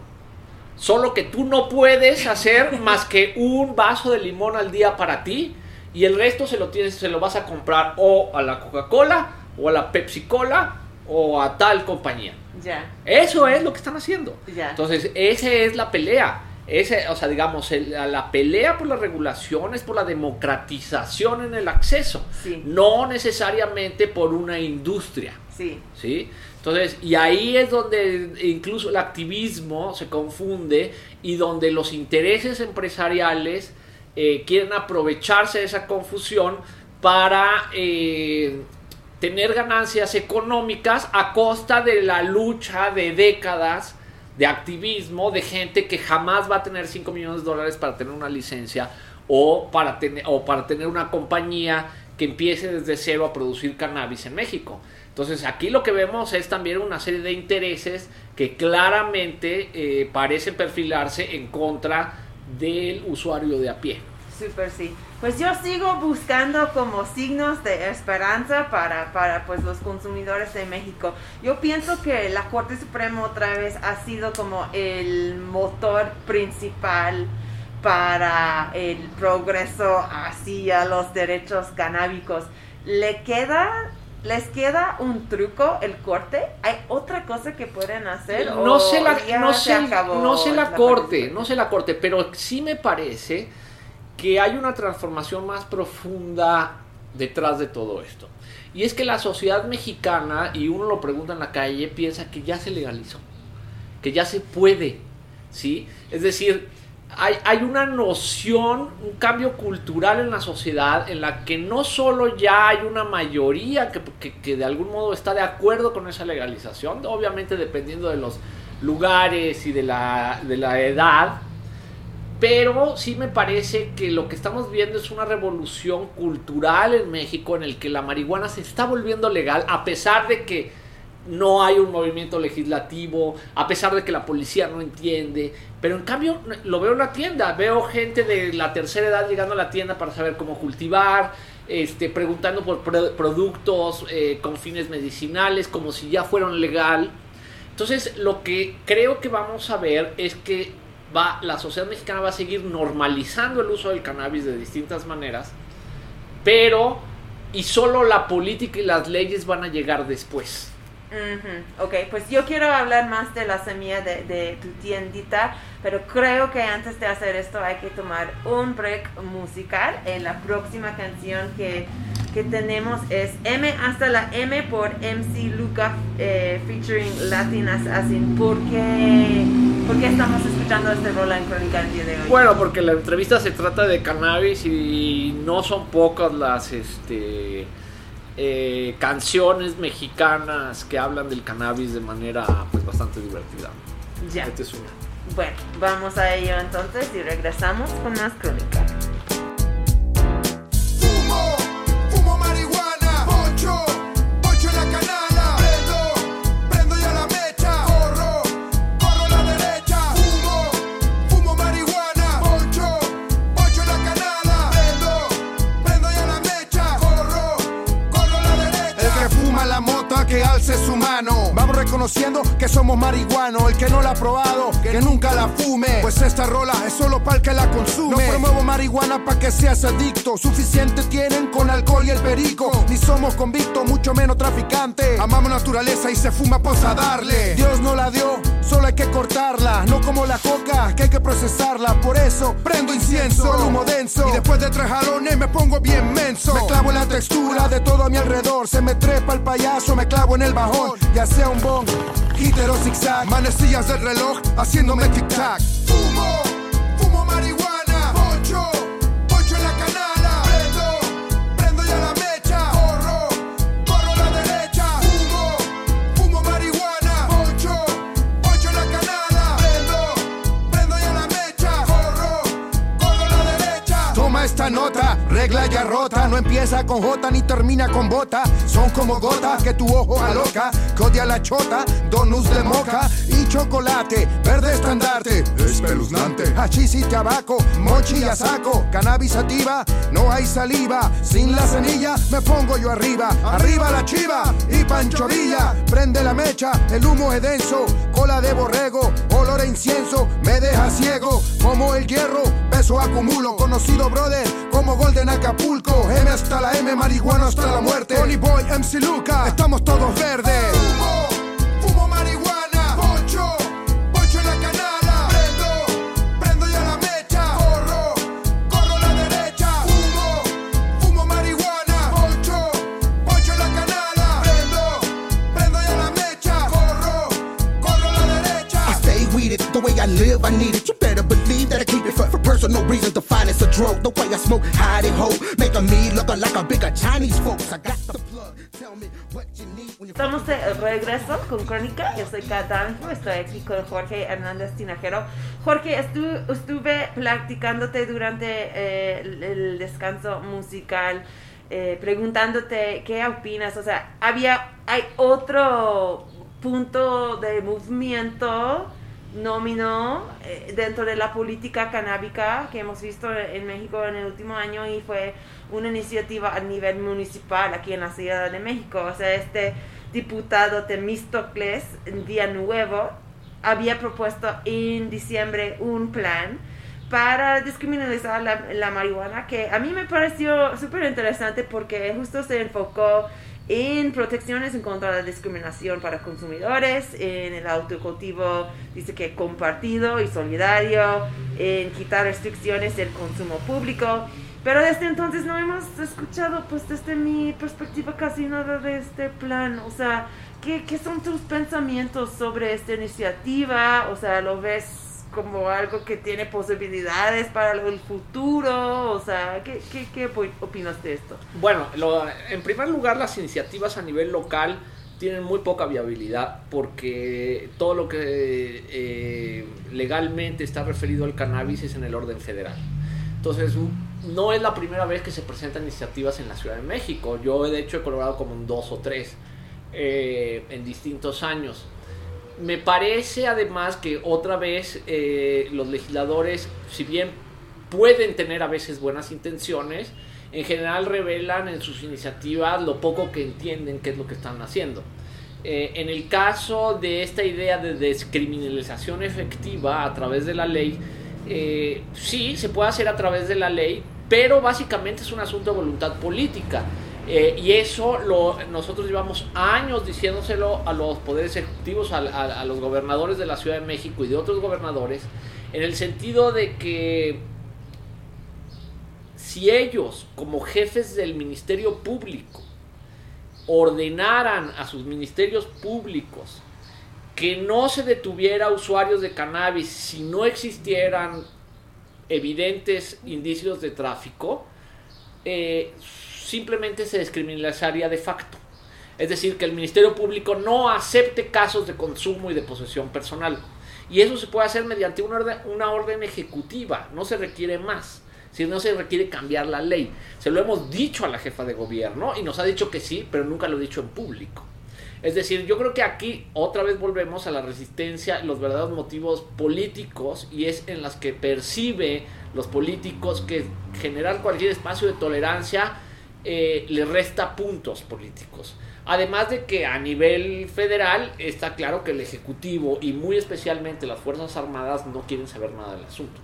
Solo que tú no puedes hacer más que un vaso de limón al día para ti y el resto se lo tienes, se lo vas a comprar o a la Coca-Cola o a la Pepsi Cola o a tal compañía. Ya. Eso es lo que están haciendo. Ya. Entonces, esa es la pelea. Ese, o sea, digamos, la pelea por las regulaciones, por la democratización en el acceso, no necesariamente por una industria. Sí. ¿sí? Entonces, y ahí es donde incluso el activismo se confunde y donde los intereses empresariales eh, quieren aprovecharse de esa confusión para eh, tener ganancias económicas a costa de la lucha de décadas de activismo de gente que jamás va a tener 5 millones de dólares para tener una licencia o para, tener, o para tener una compañía que empiece desde cero a producir cannabis en México. Entonces aquí lo que vemos es también una serie de intereses que claramente eh, parecen perfilarse en contra del usuario de a pie. Super, sí. Pues yo sigo buscando como signos de esperanza para, para pues los consumidores de México. Yo pienso que la Corte Suprema otra vez ha sido como el motor principal para el progreso hacia los derechos canábicos. ¿Le queda ¿Les queda un truco el corte? ¿Hay otra cosa que pueden hacer? No sé la, no sé, no sé la corte, no sé la corte, pero sí me parece que hay una transformación más profunda detrás de todo esto. Y es que la sociedad mexicana, y uno lo pregunta en la calle, piensa que ya se legalizó, que ya se puede, ¿sí? Es decir, hay, hay, una noción, un cambio cultural en la sociedad en la que no solo ya hay una mayoría que, que, que, de algún modo está de acuerdo con esa legalización, obviamente dependiendo de los lugares y de la, de la edad, pero sí me parece que lo que estamos viendo es una revolución cultural en México en el que la marihuana se está volviendo legal a pesar de que no hay un movimiento legislativo, a pesar de que la policía no entiende, pero en cambio lo veo en la tienda, veo gente de la tercera edad llegando a la tienda para saber cómo cultivar, este, preguntando por productos eh, con fines medicinales, como si ya fueran legal. Entonces lo que creo que vamos a ver es que la sociedad mexicana va a seguir normalizando el uso del cannabis de distintas maneras, pero y solo la política y las leyes van a llegar después. Ok, pues yo quiero hablar más de la semilla de, de, tu tiendita, pero creo que antes de hacer esto hay que tomar un break musical. En la próxima canción que que tenemos es M hasta la M por MC Luca eh, featuring Latin Assassin. ¿Por qué, ¿Por qué estamos escuchando este rol en Crónica el día de hoy? Bueno, porque la entrevista se trata de cannabis y no son pocas las este eh, canciones mexicanas que hablan del cannabis de manera pues bastante divertida. Ya. Esta es una. Bueno, vamos a ello entonces y regresamos con más crónica. Reconociendo que somos marihuanos, el que no la ha probado, que nunca la fume, pues esta rola es solo para el que la consume. No promuevo marihuana para que seas adicto, suficiente tienen con alcohol y el perico, ni somos convictos, mucho menos traficantes. Amamos naturaleza y se fuma pues a darle. Dios no la dio, solo hay que cortarla, no como la coca, que hay que procesarla. Por eso prendo incienso, el humo denso, y después de tres jalones me pongo bien menso. Me clavo en la textura de todo a mi alrededor, se me trepa el payaso, me clavo en el bajón, ya sea un bong, hítero zigzag, manecillas del reloj haciéndome tic-tac. Fumo esta nota, regla ya rota, no empieza con J ni termina con bota, son como gotas que tu ojo aloca, que odia la chota, donuts de moca chocolate, verde estandarte, espeluznante, hachís y tabaco, mochi y a saco, cannabis no hay saliva, sin la semilla me pongo yo arriba, arriba la chiva y Pancho Villa, prende la mecha, el humo es denso, cola de borrego, olor a incienso, me deja ciego, como el hierro, peso acumulo, conocido brother, como Golden Acapulco, M hasta la M, marihuana hasta la muerte, Tony Boy, MC Luca, estamos todos verdes. I live, I need it. You better believe that I keep it for, for personal reasons. The finest of drug, the way I smoke, hide and hold, making me look like a bigger Chinese folks. I got the plug. Tell me what you need when you Estamos de regreso con Crónica. Yo soy Kat Danjo, estoy aquí con Jorge Hernández Tinajero. Jorge, estu- estuve platicándote durante eh, el, el descanso musical, eh, preguntándote qué opinas. O sea, había, hay otro punto de movimiento nómino eh, dentro de la política canábica que hemos visto en México en el último año y fue una iniciativa a nivel municipal aquí en la Ciudad de México. O sea, este diputado Temístocles Día Nuevo había propuesto en diciembre un plan para descriminalizar la, la marihuana que a mí me pareció súper interesante porque justo se enfocó en protecciones en contra de la discriminación para consumidores, en el autocultivo, dice que compartido y solidario, en quitar restricciones del consumo público. Pero desde entonces no hemos escuchado, pues desde mi perspectiva, casi nada de este plan. O sea, ¿qué, qué son tus pensamientos sobre esta iniciativa? O sea, ¿lo ves como algo que tiene posibilidades para el futuro? O sea, ¿qué, qué, qué opinas de esto? Bueno, en primer lugar, las iniciativas a nivel local tienen muy poca viabilidad porque todo lo que eh, legalmente está referido al cannabis es en el orden federal. Entonces, no es la primera vez que se presentan iniciativas en la Ciudad de México. Yo, de hecho, he colaborado como en dos o tres eh, en distintos años. Me parece además que otra vez eh, los legisladores, si bien pueden tener a veces buenas intenciones, en general revelan en sus iniciativas lo poco que entienden qué es lo que están haciendo. Eh, en el caso de esta idea de descriminalización efectiva a través de la ley, eh, sí, se puede hacer a través de la ley, pero básicamente es un asunto de voluntad política. Eh, y eso lo, nosotros llevamos años diciéndoselo a los poderes ejecutivos, a, a- a los gobernadores de la Ciudad de México y de otros gobernadores, en el sentido de que si ellos, como jefes del Ministerio Público, ordenaran a sus ministerios públicos que no se detuviera usuarios de cannabis si no existieran evidentes indicios de tráfico, eh, simplemente se descriminalizaría de facto. Es decir, que el Ministerio Público no acepte casos de consumo y de posesión personal. Y eso se puede hacer mediante una orden, una orden ejecutiva, no se requiere más. Si no se requiere cambiar la ley. Se lo hemos dicho a la jefa de gobierno y nos ha dicho que sí, pero nunca lo he dicho en público. Es decir, yo creo que aquí otra vez volvemos a la resistencia, los verdaderos motivos políticos y es en las que percibe los políticos que generar cualquier espacio de tolerancia eh, le resta puntos políticos. Además de que a nivel federal está claro que el Ejecutivo y muy especialmente las Fuerzas Armadas no quieren saber nada del asunto.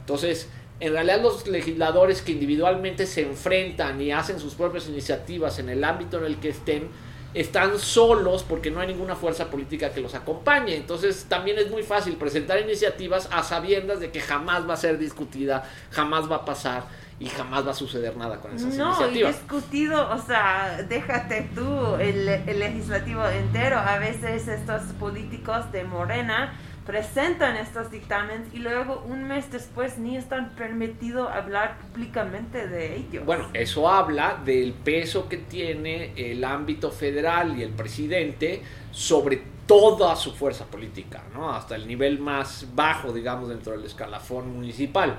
Entonces, en realidad los legisladores que individualmente se enfrentan y hacen sus propias iniciativas en el ámbito en el que estén, están solos porque no hay ninguna fuerza política que los acompañe. Entonces también es muy fácil presentar iniciativas a sabiendas de que jamás va a ser discutida, jamás va a pasar y jamás va a suceder nada con esas No, iniciativas. discutido, o sea, déjate tú, el, el legislativo entero, a veces estos políticos de Morena presentan estos dictámenes y luego un mes después ni están permitidos hablar públicamente de ellos. Bueno, eso habla del peso que tiene el ámbito federal y el presidente sobre toda su fuerza política, ¿no? hasta el nivel más bajo, digamos, dentro del escalafón municipal.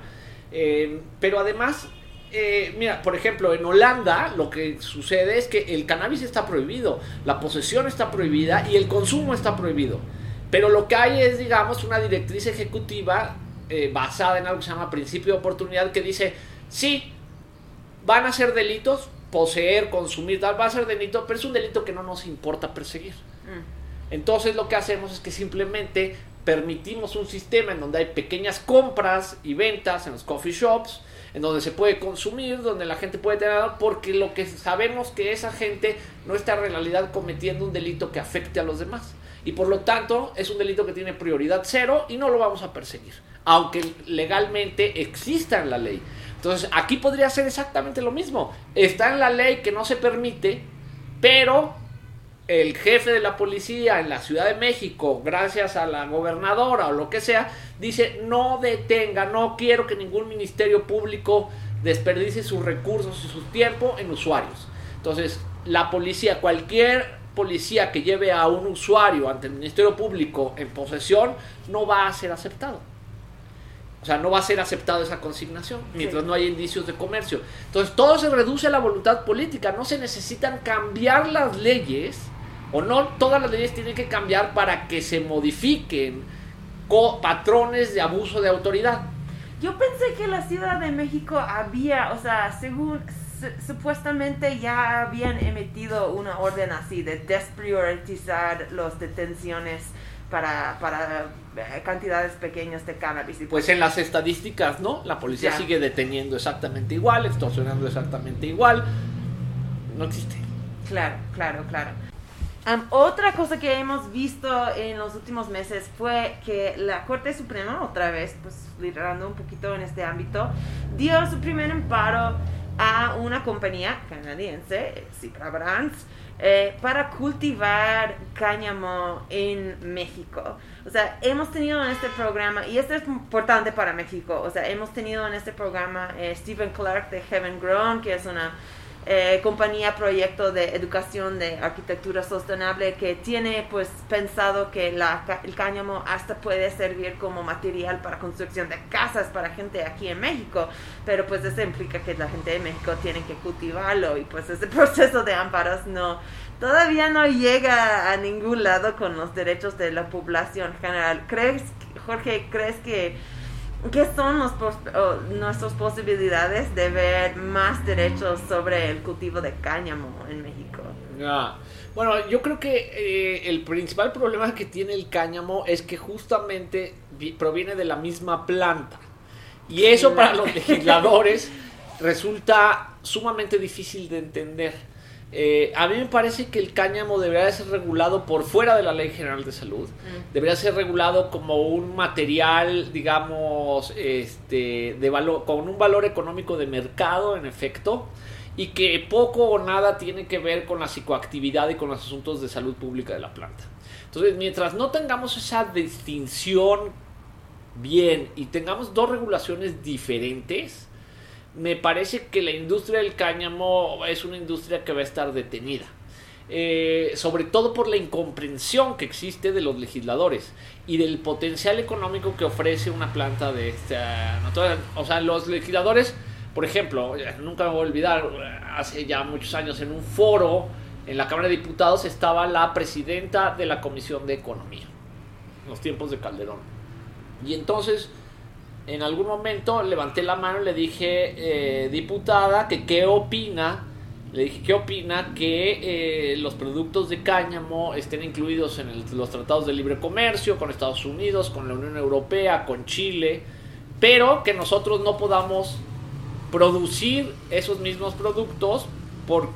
Eh, pero además, eh, mira, por ejemplo, en Holanda lo que sucede es que el cannabis está prohibido, la posesión está prohibida y el consumo está prohibido. Pero lo que hay es, digamos, una directriz ejecutiva eh, basada en algo que se llama principio de oportunidad que dice, sí, van a ser delitos, poseer, consumir, tal, va a ser delito, pero es un delito que no nos importa perseguir. Mm. Entonces lo que hacemos es que simplemente permitimos un sistema en donde hay pequeñas compras y ventas en los coffee shops, en donde se puede consumir, donde la gente puede tener, porque lo que sabemos que esa gente no está en realidad cometiendo un delito que afecte a los demás. Y por lo tanto es un delito que tiene prioridad cero y no lo vamos a perseguir, aunque legalmente exista en la ley. Entonces aquí podría ser exactamente lo mismo. Está en la ley que no se permite, pero el jefe de la policía en la Ciudad de México, gracias a la gobernadora o lo que sea, dice no detenga, no quiero que ningún ministerio público desperdicie sus recursos y su tiempo en usuarios. Entonces, la policía, cualquier policía que lleve a un usuario ante el Ministerio Público en posesión, no va a ser aceptado. O sea, no va a ser aceptada esa consignación mientras Sí. no haya indicios de comercio. Entonces, todo se reduce a la voluntad política. No se necesitan cambiar las leyes, o no todas las leyes tienen que cambiar para que se modifiquen patrones de abuso de autoridad. Yo pensé que la Ciudad de México había, o sea, según supuestamente ya habían emitido una orden así de despriorizar las detenciones para, para eh, cantidades pequeñas de cannabis. Pues en las estadísticas, ¿no? La policía Ya. sigue deteniendo exactamente igual, extorsionando exactamente igual. No existe. Claro, claro, claro. Am, otra cosa que hemos visto en los últimos meses fue que la Corte Suprema, otra vez, pues liderando un poquito en este ámbito, dio su primer amparo a una compañía canadiense, Cipra Brands, eh, para cultivar cáñamo en México. O sea, hemos tenido en este programa, y esto es importante para México, o sea, hemos tenido en este programa eh, Stephen Clark de Heaven Grown, que es una eh, compañía proyecto de educación de arquitectura sostenible que tiene pues pensado que la, el cáñamo hasta puede servir como material para construcción de casas para gente aquí en México, pero pues eso implica que la gente de México tiene que cultivarlo y pues ese proceso de amparos no todavía no llega a ningún lado con los derechos de la población general. ¿Crees, Jorge, crees que ¿Qué son los pos- o nuestras posibilidades de ver más derechos sobre el cultivo de cáñamo en México? Ya. Bueno, yo creo que eh, el principal problema que tiene el cáñamo es que justamente vi- proviene de la misma planta. Y eso para los legisladores resulta sumamente difícil de entender. Eh, a mí me parece que el cáñamo debería ser regulado por fuera de la Ley General de Salud. Debería ser regulado como un material, digamos, este, de valor, con un valor económico de mercado, en efecto, y que poco o nada tiene que ver con la psicoactividad y con los asuntos de salud pública de la planta. Entonces, mientras no tengamos esa distinción bien y tengamos dos regulaciones diferentes, me parece que la industria del cáñamo es una industria que va a estar detenida. Eh, sobre todo por la incomprensión que existe de los legisladores y del potencial económico que ofrece una planta de esta naturaleza. O sea, los legisladores, por ejemplo, nunca me voy a olvidar, hace ya muchos años en un foro en la Cámara de Diputados estaba la presidenta de la Comisión de Economía, en los tiempos de Calderón. Y entonces, en algún momento levanté la mano y le dije, eh, diputada, que qué opina le dije, ¿qué opina que eh, los productos de cáñamo estén incluidos en el- los tratados de libre comercio con Estados Unidos, con la Unión Europea, con Chile, pero que nosotros no podamos producir esos mismos productos por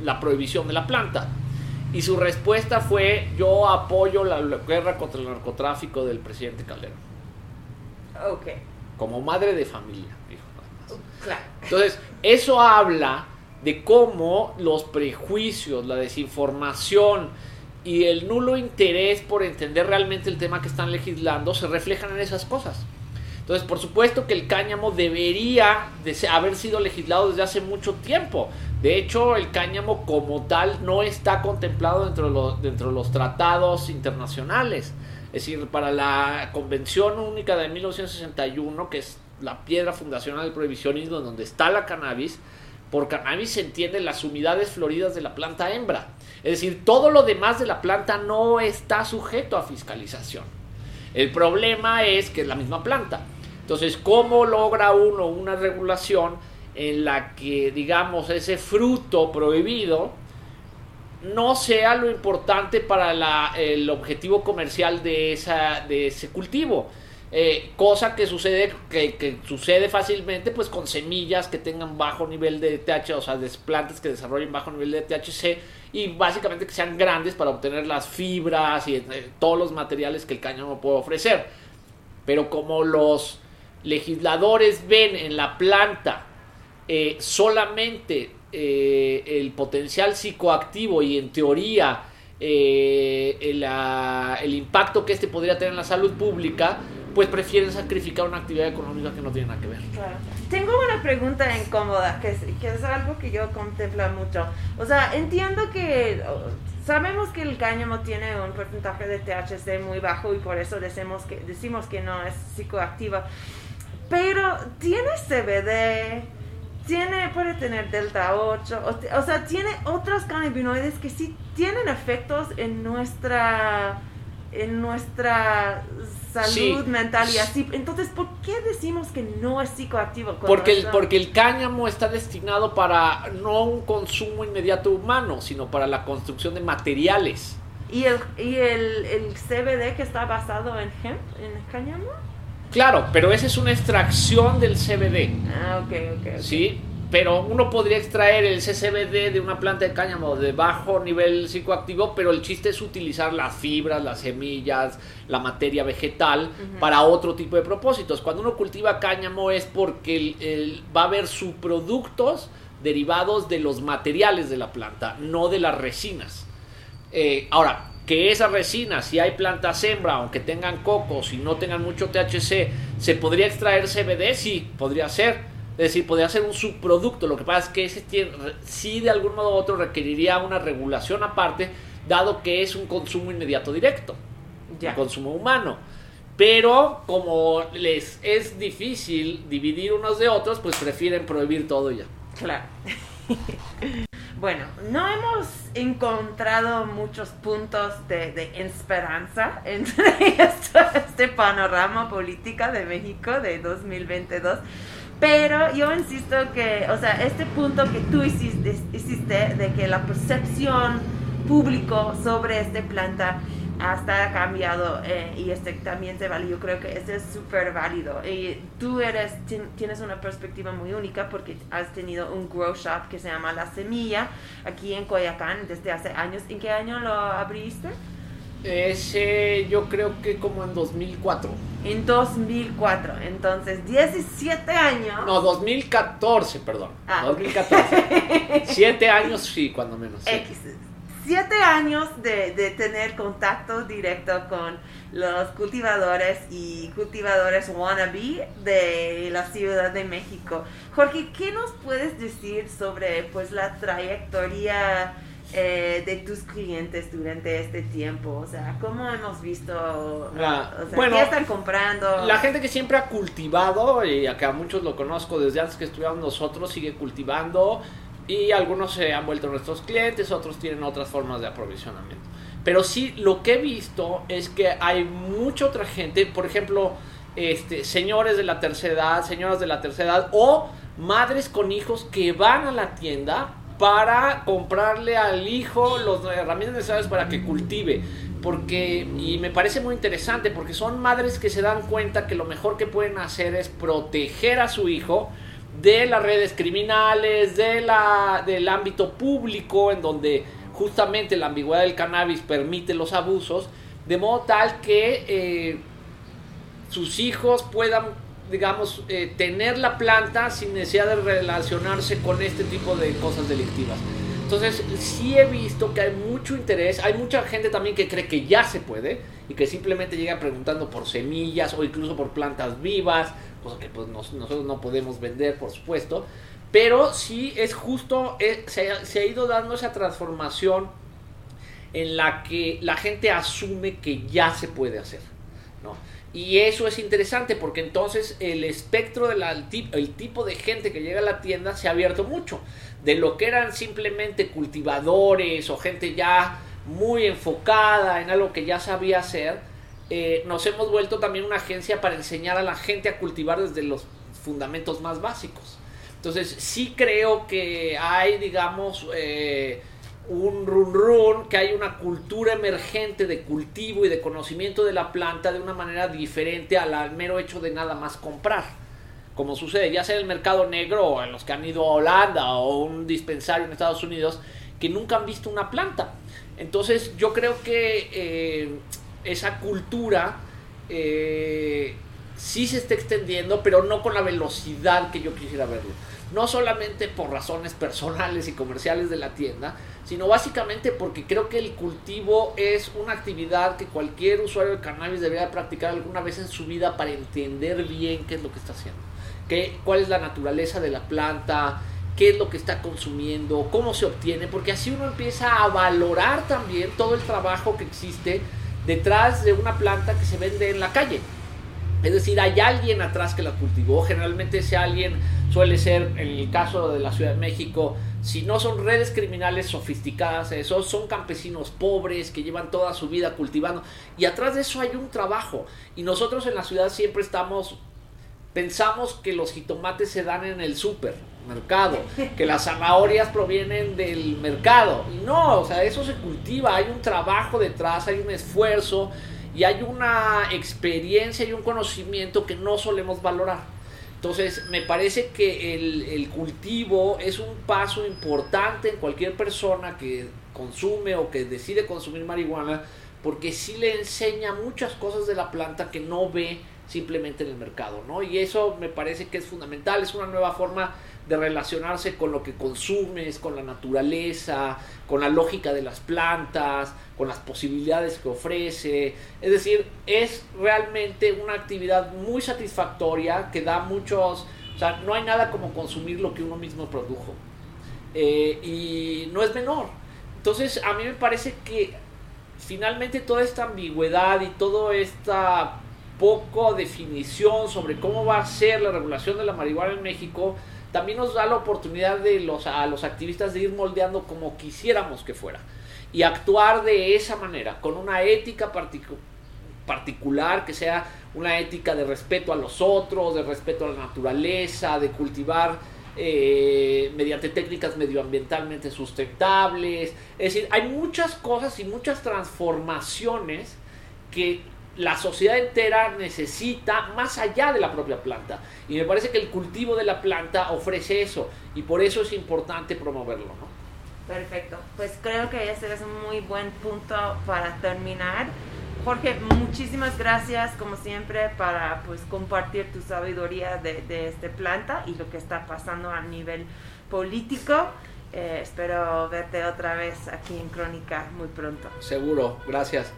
la prohibición de la planta? Y su respuesta fue, yo apoyo la, guerra contra el narcotráfico del presidente Calderón, Ok, como madre de familia, dijo. nada más. claro. Entonces, eso habla de cómo los prejuicios, la desinformación y el nulo interés por entender realmente el tema que están legislando se reflejan en esas cosas. Entonces, por supuesto que el cáñamo debería de haber sido legislado desde hace mucho tiempo. De hecho, el cáñamo como tal no está contemplado dentro de los, dentro de los tratados internacionales. Es decir, para la Convención Única de 1961, que es la piedra fundacional del prohibicionismo, donde está la cannabis, por cannabis se entienden las humedades floridas de la planta hembra. Es decir, todo lo demás de la planta no está sujeto a fiscalización. El problema es que es la misma planta. Entonces, ¿cómo logra uno una regulación en la que, digamos, ese fruto prohibido no sea lo importante para el objetivo comercial de, ese cultivo? Eh, cosa que sucede, que, que sucede fácilmente pues con semillas que tengan bajo nivel de THC, o sea, de plantas que desarrollen bajo nivel de THC y básicamente que sean grandes para obtener las fibras y eh, todos los materiales que el cáñamo puede ofrecer. Pero como los legisladores ven en la planta eh, solamente eh, el potencial psicoactivo y en teoría eh, el, ah, el impacto que este podría tener en la salud pública, pues prefieren sacrificar una actividad económica que no tiene nada que ver. Claro. Tengo una pregunta incómoda, que es, que es algo que yo contemplo mucho. O sea, entiendo que sabemos que el cáñamo tiene un porcentaje de THC muy bajo y por eso decimos que, decimos que no es psicoactiva. Pero tiene CBD, tiene, puede tener delta 8, o, sea, tiene otros cannabinoides que sí tienen efectos en nuestra en nuestra salud Sí. mental y así. Entonces, ¿por qué decimos que no es psicoactivo? Porque el, porque el cáñamo está destinado para no un consumo inmediato humano, sino para la construcción de materiales. ¿Y el, y el, el CBD que está basado en hemp, en cáñamo? Claro, pero esa es una extracción del CBD. Ah, ok, ok. ok. Sí, pero uno podría extraer el CCBD de una planta de cáñamo de bajo nivel psicoactivo, pero el chiste es utilizar las fibras, las semillas, la materia vegetal para otro tipo de propósitos. Cuando uno cultiva cáñamo es porque el- el- va a haber subproductos derivados de los materiales de la planta, no de las resinas. Eh, ahora, que esas resinas, si hay plantas hembra, aunque tengan cocos y no tengan mucho THC, ¿se podría extraer CBD? Sí, podría ser. Es decir, podría ser un subproducto. Lo que pasa es que ese tiene, sí de algún modo u otro requeriría una regulación aparte, dado que es un consumo inmediato directo, Ya. un consumo humano. Pero como les es difícil dividir unos de otros, pues prefieren prohibir todo ya. Claro. bueno, no hemos encontrado muchos puntos de, esperanza entre este panorama política de México de 2022. Pero yo insisto que, o sea, este punto que tú hiciste, hiciste de que la percepción público sobre esta planta hasta ha cambiado eh, y este también se vale. Yo creo que ese es súper válido. Y tú eres, tien- tienes una perspectiva muy única porque has tenido un grow shop que se llama La Semilla aquí en Coyacán desde hace años. ¿En qué año lo abriste? Ese yo creo que como en 2004. En 2004. Entonces, 17 años. No, 2014, perdón. Ah, ok. 2014. Siete años, sí, cuando menos. sí. X. siete años de, de tener contacto directo con los cultivadores y cultivadores wannabe de la Ciudad de México. Jorge, ¿qué nos puedes decir sobre pues la trayectoria eh, de tus clientes durante este tiempo? O sea, ¿cómo hemos visto? Ah, o sea, bueno, ¿Qué están comprando? La gente que siempre ha cultivado, y acá muchos lo conozco desde antes que estudiamos nosotros, sigue cultivando y algunos se han vuelto nuestros clientes, otros tienen otras formas de aprovisionamiento. Pero sí, lo que he visto es que hay mucha otra gente, por ejemplo, este, señores de la tercera edad, señoras de la tercera edad o madres con hijos que van a la tienda para comprarle al hijo las herramientas necesarias para que cultive. Porque, y me parece muy interesante, porque son madres que se dan cuenta que lo mejor que pueden hacer es proteger a su hijo de las redes criminales, de la, del ámbito público, en donde justamente la ambigüedad del cannabis permite los abusos, de modo tal que eh, sus hijos puedan, digamos, eh, tener la planta sin necesidad de relacionarse con este tipo de cosas delictivas. Entonces, sí he visto que hay mucho interés, hay mucha gente también que cree que ya se puede y que simplemente llega preguntando por semillas o incluso por plantas vivas, cosa que pues nos- nosotros no podemos vender, por supuesto. Pero sí es justo, eh, se ha ido dando esa transformación en la que la gente asume que ya se puede hacer. Y eso es interesante porque entonces el espectro del el tipo de gente que llega a la tienda se ha abierto mucho. De lo que eran simplemente cultivadores o gente ya muy enfocada en algo que ya sabía hacer, eh, nos hemos vuelto también una agencia para enseñar a la gente a cultivar desde los fundamentos más básicos. Entonces sí creo que hay, digamos, eh, un run run, que hay una cultura emergente de cultivo y de conocimiento de la planta de una manera diferente al, mero hecho de nada más comprar. Como sucede ya sea en el mercado negro o en los que han ido a Holanda o un dispensario en Estados Unidos que nunca han visto una planta. Entonces yo creo que eh, esa cultura eh, sí se está extendiendo, pero no con la velocidad que yo quisiera verlo. No solamente por razones personales y comerciales de la tienda, sino básicamente porque creo que el cultivo es una actividad que cualquier usuario de cannabis debería practicar alguna vez en su vida para entender bien qué es lo que está haciendo, qué, cuál es la naturaleza de la planta, qué es lo que está consumiendo, cómo se obtiene, porque así uno empieza a valorar también todo el trabajo que existe detrás de una planta que se vende en la calle. Es decir, hay alguien atrás que la cultivó. Generalmente ese alguien suele ser, en el caso de la Ciudad de México, si no son redes criminales sofisticadas, esos son campesinos pobres que llevan toda su vida cultivando. Y atrás de eso hay un trabajo. Y nosotros en la ciudad siempre estamos, pensamos que los jitomates se dan en el supermercado, que las zanahorias provienen del mercado. Y no, o sea, eso se cultiva, hay un trabajo detrás, hay un esfuerzo y hay una experiencia y un conocimiento que no solemos valorar. Entonces, me parece que el, cultivo es un paso importante en cualquier persona que consume o que decide consumir marihuana, porque sí le enseña muchas cosas de la planta que no ve simplemente en el mercado, ¿no? Y eso me parece que es fundamental, es una nueva forma de relacionarse con lo que consumes, con la naturaleza, con la lógica de las plantas, con las posibilidades que ofrece. Es decir, es realmente una actividad muy satisfactoria que da muchos... O sea, no hay nada como consumir lo que uno mismo produjo. Eh, y no es menor. Entonces, a mí me parece que finalmente toda esta ambigüedad y toda esta poco definición sobre cómo va a ser la regulación de la marihuana en México también nos da la oportunidad de los, a los activistas de ir moldeando como quisiéramos que fuera y actuar de esa manera, con una ética particu particular, que sea una ética de respeto a los otros, de respeto a la naturaleza, de cultivar eh, mediante técnicas medioambientalmente sustentables. Es decir, hay muchas cosas y muchas transformaciones que la sociedad entera necesita más allá de la propia planta. Y me parece que el cultivo de la planta ofrece eso y por eso es importante promoverlo. ¿no? Perfecto, pues creo que ese es un muy buen punto para terminar. Jorge, muchísimas gracias como siempre para pues compartir tu sabiduría de, de esta planta y lo que está pasando a nivel político. Eh, espero verte otra vez aquí en Crónica muy pronto. Seguro, gracias.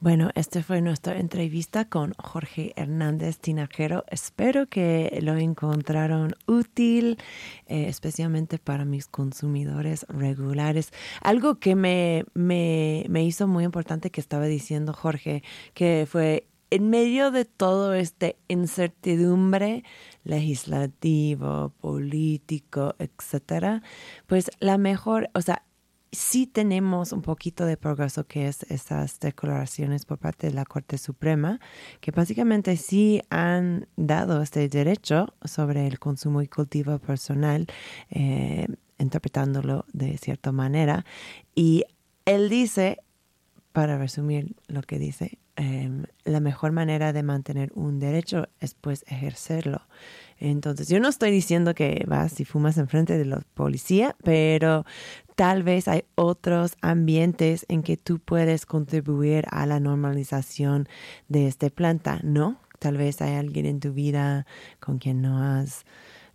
Bueno, esta fue nuestra entrevista con Jorge Hernández Tinajero. Espero que lo encontraron útil, eh, especialmente para mis consumidores regulares. Algo que me, me, me hizo muy importante que estaba diciendo Jorge, que fue en medio de todo este incertidumbre legislativo, político, etcétera, pues la mejor, o sea, sí tenemos un poquito de progreso que es esas declaraciones por parte de la Corte Suprema, que básicamente sí han dado este derecho sobre el consumo y cultivo personal, eh, interpretándolo de cierta manera. Y él dice, para resumir lo que dice, em, la mejor manera de mantener un derecho es pues ejercerlo. Entonces, yo no estoy diciendo que vas y fumas enfrente de la policía, pero tal vez hay otros ambientes en que tú puedes contribuir a la normalización de esta planta, ¿no? Tal vez hay alguien en tu vida con quien no has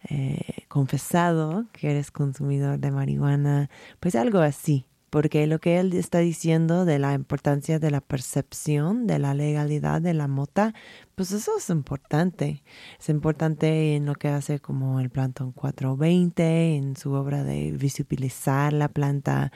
eh, confesado que eres consumidor de marihuana, pues algo así porque lo que él está diciendo de la importancia de la percepción de la legalidad de la mota, pues eso es importante. Es importante en lo que hace como el Plantón 420, en su obra de visibilizar la planta.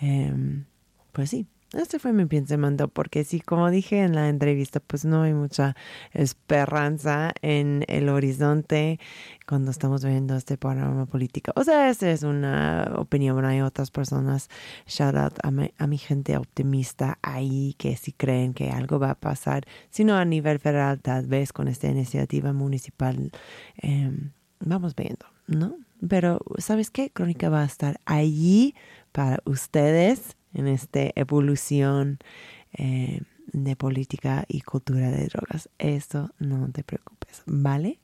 Em, pues sí, este fue mi pensamiento, porque sí, como dije en la entrevista, pues no hay mucha esperanza en el horizonte cuando estamos viendo este panorama político. O sea, esa es una opinión. Hay otras personas, shout out a mi, gente optimista ahí que sí creen que algo va a pasar, sino a nivel federal, tal vez con esta iniciativa municipal. Em, vamos viendo, ¿no? Pero, ¿sabes qué? Crónica va a estar allí para ustedes en esta evolución eh, de política y cultura de drogas. Eso no te preocupes, ¿vale?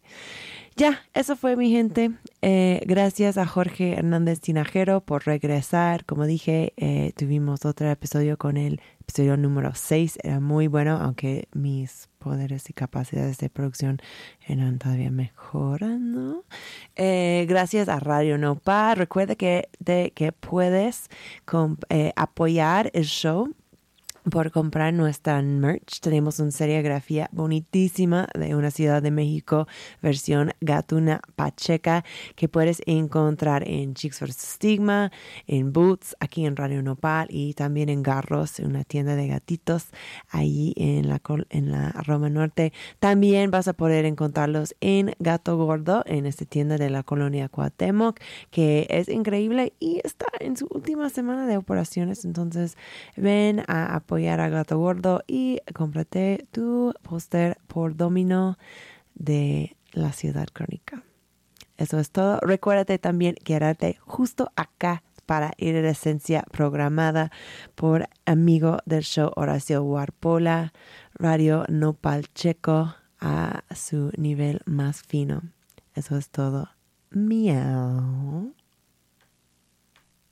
Ya, eso fue mi gente. Eh, gracias a Jorge Hernández Tinajero por regresar. Como dije, eh, tuvimos otro episodio con él, episodio número 6. Era muy bueno, aunque mis poderes y capacidades de producción eran todavía mejorando. Eh, gracias a Radio Nopal. Recuerda que, de, que puedes apoyar el show por comprar nuestra merch. Tenemos una serigrafía bonitísima de una ciudad de México, versión Gatuna Pacheca, que puedes encontrar en Chicks vs. Stigma, en Boots, aquí en Radio Nopal y también en Garros, una tienda de gatitos, ahí en la, en la Roma Norte. También vas a poder encontrarlos en Gato Gordo, en esta tienda de la colonia Cuauhtémoc, que es increíble y está en su última semana de operaciones. Entonces, ven a apoyar a Gato Gordo y cómprate tu póster por domino de la ciudad crónica. Eso es todo. Recuérdate también quedarte justo acá para ir a esencia programada por amigo del show Horacio Warpola, Radio Nopal Checo a su nivel más fino. Eso es todo. Miau.